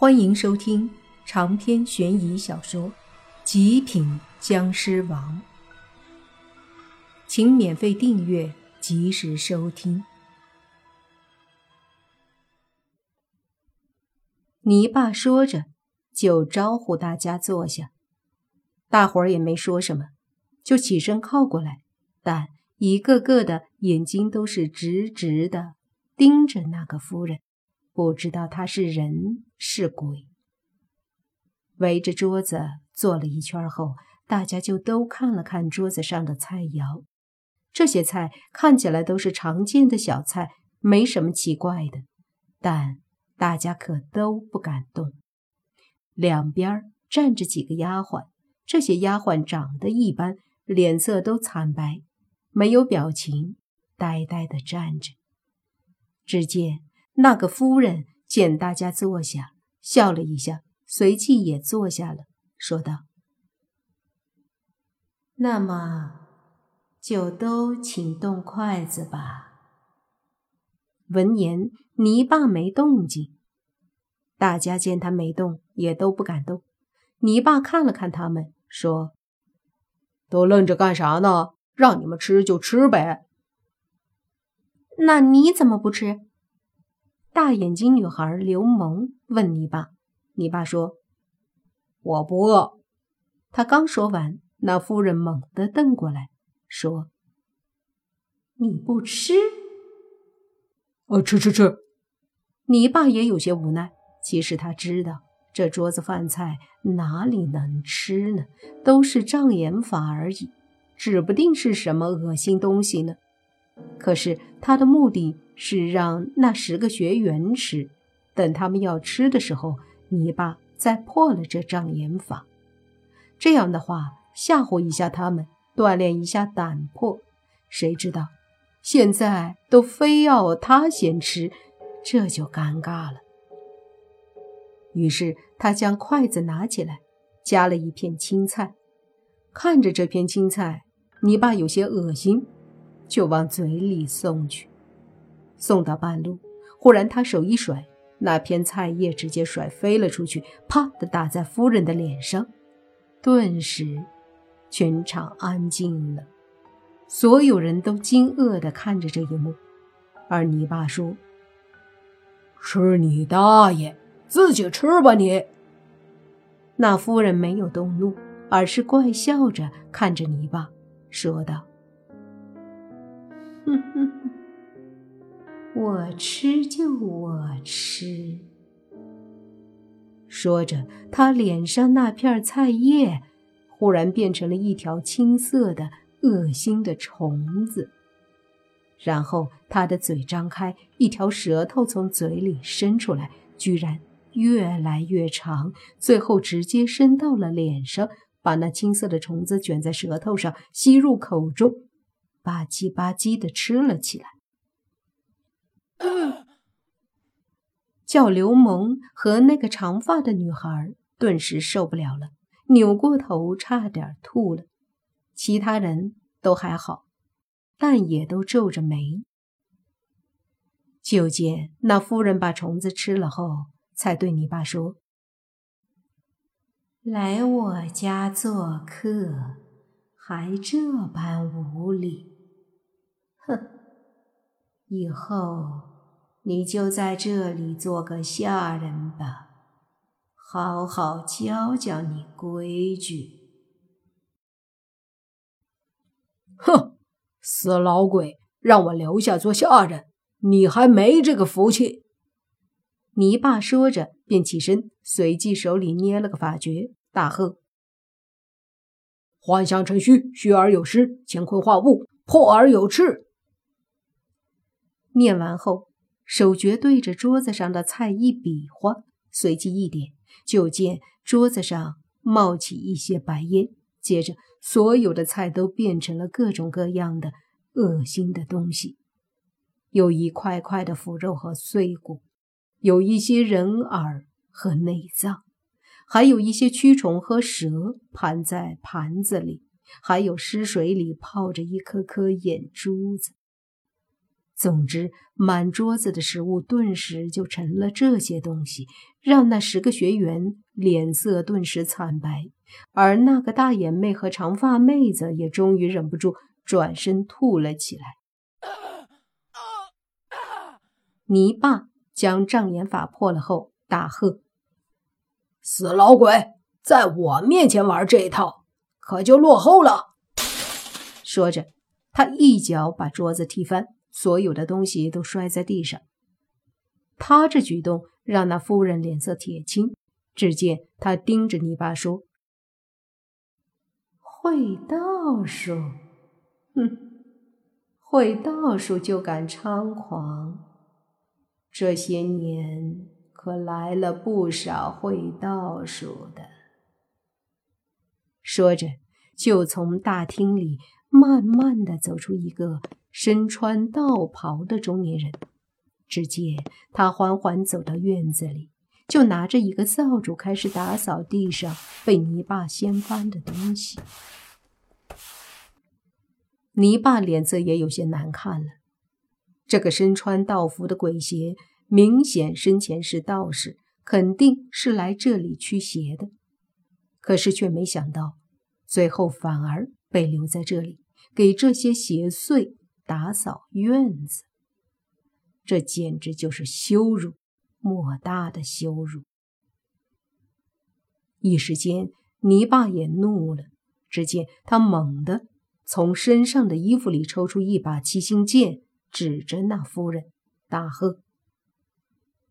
欢迎收听长篇悬疑小说《极品僵尸王》，请免费订阅，及时收听。泥巴说着，就招呼大家坐下。大伙儿也没说什么，就起身靠过来，但一个个的眼睛都是直直的盯着那个夫人。不知道她是人是鬼。围着桌子坐了一圈后，大家就都看了看桌子上的菜肴。这些菜看起来都是常见的小菜，没什么奇怪的。但大家可都不敢动。两边站着几个丫鬟，这些丫鬟长得一般，脸色都惨白，没有表情，呆呆地站着。只见。那个夫人见大家坐下，笑了一下，随即也坐下了，说道：“那么，就都请动筷子吧。”闻言，泥巴没动静。大家见他没动，也都不敢动。泥巴看了看他们，说：“都愣着干啥呢？让你们吃就吃呗。”那你怎么不吃？大眼睛女孩刘萌问你爸，你爸说，我不饿。”他刚说完，那夫人猛地瞪过来，说：“你不吃？”“哦，吃吃吃。”你爸也有些无奈。其实他知道，这桌子饭菜哪里能吃呢？都是障眼法而已，指不定是什么恶心东西呢。可是他的目的是让那十个学员吃，等他们要吃的时候，泥巴再破了这障眼法。这样的话，吓唬一下他们，锻炼一下胆魄。谁知道现在都非要他先吃，这就尴尬了。于是他将筷子拿起来，夹了一片青菜，看着这片青菜，泥巴有些恶心。就往嘴里送去，送到半路，忽然他手一甩，那片菜叶直接甩飞了出去，啪的打在夫人的脸上。顿时，全场安静了，所有人都惊愕地看着这一幕。而泥巴说：“吃你大爷，自己吃吧你。”那夫人没有动怒，而是怪笑着看着泥巴，说道。我吃就我吃。说着，他脸上那片菜叶忽然变成了一条青色的恶心的虫子，然后他的嘴张开，一条舌头从嘴里伸出来，居然越来越长，最后直接伸到了脸上，把那青色的虫子卷在舌头上，吸入口中。吧唧吧唧的吃了起来，叫刘萌和那个长发的女孩顿时受不了了，扭过头差点吐了。其他人都还好，但也都皱着眉。就见那夫人把虫子吃了后，才对你爸说：“来我家做客，还这般无礼。”哼，以后你就在这里做个下人吧，好好教教你规矩。哼，死老鬼，让我留下做下人，你还没这个福气。泥巴说着便起身，随即手里捏了个法诀，大喝：“幻象成虚，虚而有实；乾坤化物，破而有赤。”念完后，手诀对着桌子上的菜一比划，随即一点，就见桌子上冒起一些白烟。接着，所有的菜都变成了各种各样的恶心的东西，有一块块的腐肉和碎骨，有一些人耳和内脏，还有一些蛆虫和蛇盘在盘子里，还有湿水里泡着一颗颗眼珠子。总之，满桌子的食物顿时就成了这些东西，让那十个学员脸色顿时惨白，而那个大眼妹和长发妹子也终于忍不住转身吐了起来。泥巴将障眼法破了后，大喝：“死老鬼，在我面前玩这一套，可就落后了！”说着，他一脚把桌子踢翻。所有的东西都摔在地上。他这举动让那夫人脸色铁青。只见他盯着泥巴说：“会道术，哼，会道术就敢猖狂。这些年可来了不少会道术的。”说着，就从大厅里慢慢的走出一个。身穿道袍的中年人，只见他缓缓走到院子里，就拿着一个扫帚开始打扫地上被泥巴掀翻的东西。泥巴脸色也有些难看了。这个身穿道服的鬼邪，明显生前是道士，肯定是来这里驱邪的，可是却没想到，最后反而被留在这里，给这些邪祟。打扫院子，这简直就是羞辱，莫大的羞辱！一时间，泥巴也怒了。只见他猛地从身上的衣服里抽出一把七星剑，指着那夫人，大喝：“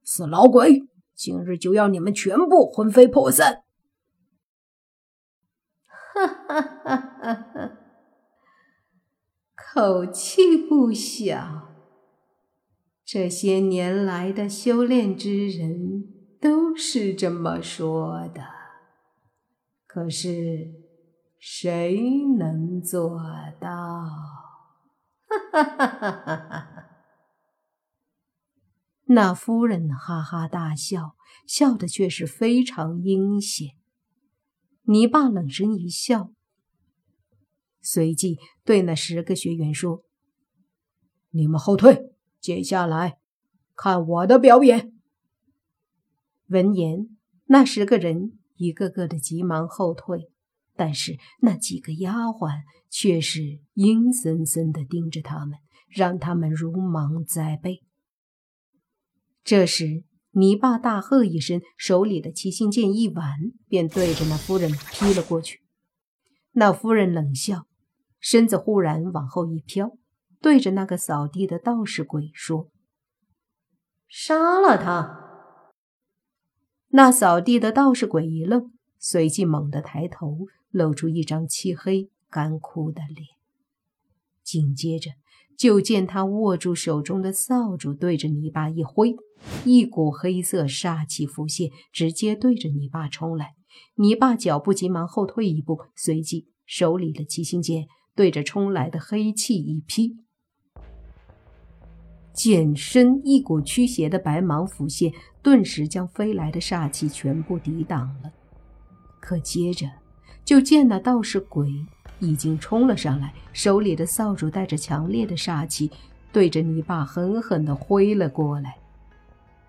死老鬼！今日就要你们全部魂飞魄散！”哈哈哈哈哈！口气不小，这些年来的修炼之人都是这么说的。可是谁能做到？哈哈哈哈哈哈！那夫人哈哈大笑，笑的却是非常阴险。泥巴冷声一笑。随即对那十个学员说：“你们后退，接下来看我的表演。”闻言，那十个人一个个的急忙后退，但是那几个丫鬟却是阴森森的盯着他们，让他们如芒在背。这时，泥巴大喝一声，手里的七星剑一挽，便对着那夫人劈了过去。那夫人冷笑。身子忽然往后一飘，对着那个扫地的道士鬼说：“杀了他！”那扫地的道士鬼一愣，随即猛地抬头，露出一张漆黑干枯的脸。紧接着，就见他握住手中的扫帚，对着泥巴一挥，一股黑色煞气浮现，直接对着泥巴冲来。泥巴脚步急忙后退一步，随即手里的七星剑。对着冲来的黑气一劈，剑身一股驱邪的白芒浮现，顿时将飞来的煞气全部抵挡了。可接着，就见那道士鬼已经冲了上来，手里的扫帚带着强烈的煞气，对着泥巴狠狠地挥了过来。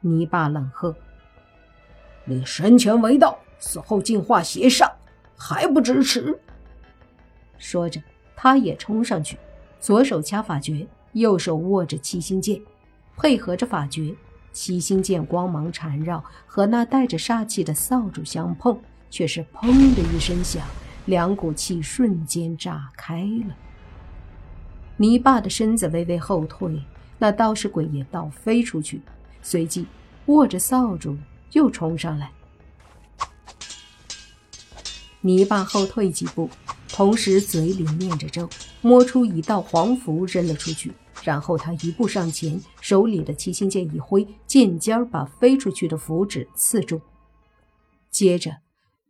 泥巴冷喝：“你生前为道，死后净化邪煞，还不知耻！”说着。他也冲上去，左手掐法诀，右手握着七星剑，配合着法诀，七星剑光芒缠绕，和那带着煞气的扫帚相碰，却是砰的一声响，两股气瞬间炸开了。泥巴的身子微微后退，那道士鬼也倒飞出去，随即握着扫帚又冲上来。泥巴后退几步。同时，嘴里念着咒，摸出一道黄符扔了出去。然后他一步上前，手里的七星剑一挥，剑尖把飞出去的符纸刺中。接着，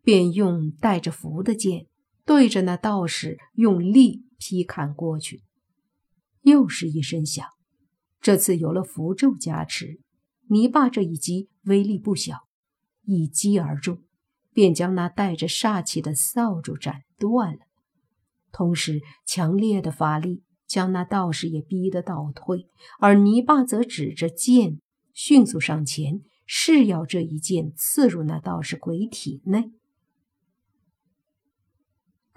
便用带着符的剑对着那道士用力劈砍过去。又是一声响，这次有了符咒加持，泥巴这一击威力不小，一击而中，便将那带着煞气的扫帚斩断了。同时，强烈的法力将那道士也逼得倒退，而泥巴则指着剑，迅速上前，誓要这一剑刺入那道士鬼体内。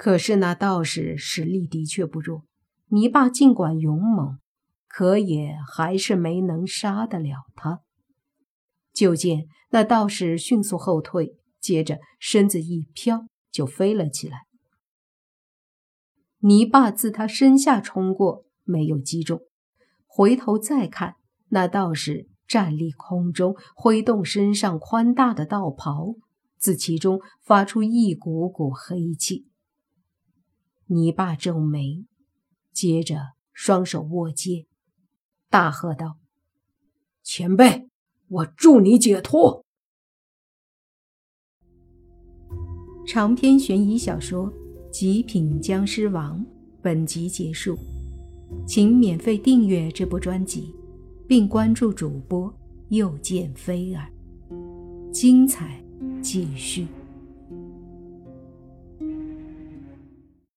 可是那道士实力的确不弱，泥巴尽管勇猛，可也还是没能杀得了他。就见那道士迅速后退，接着身子一飘，就飞了起来。泥巴自他身下冲过，没有击中。回头再看，那道士站立空中，挥动身上宽大的道袍，自其中发出一股股黑气。泥巴皱眉，接着双手握剑，大喝道：“前辈，我助你解脱！”长篇悬疑小说。《极品僵尸王》本集结束，请免费订阅这部专辑，并关注主播又见菲儿，精彩继续。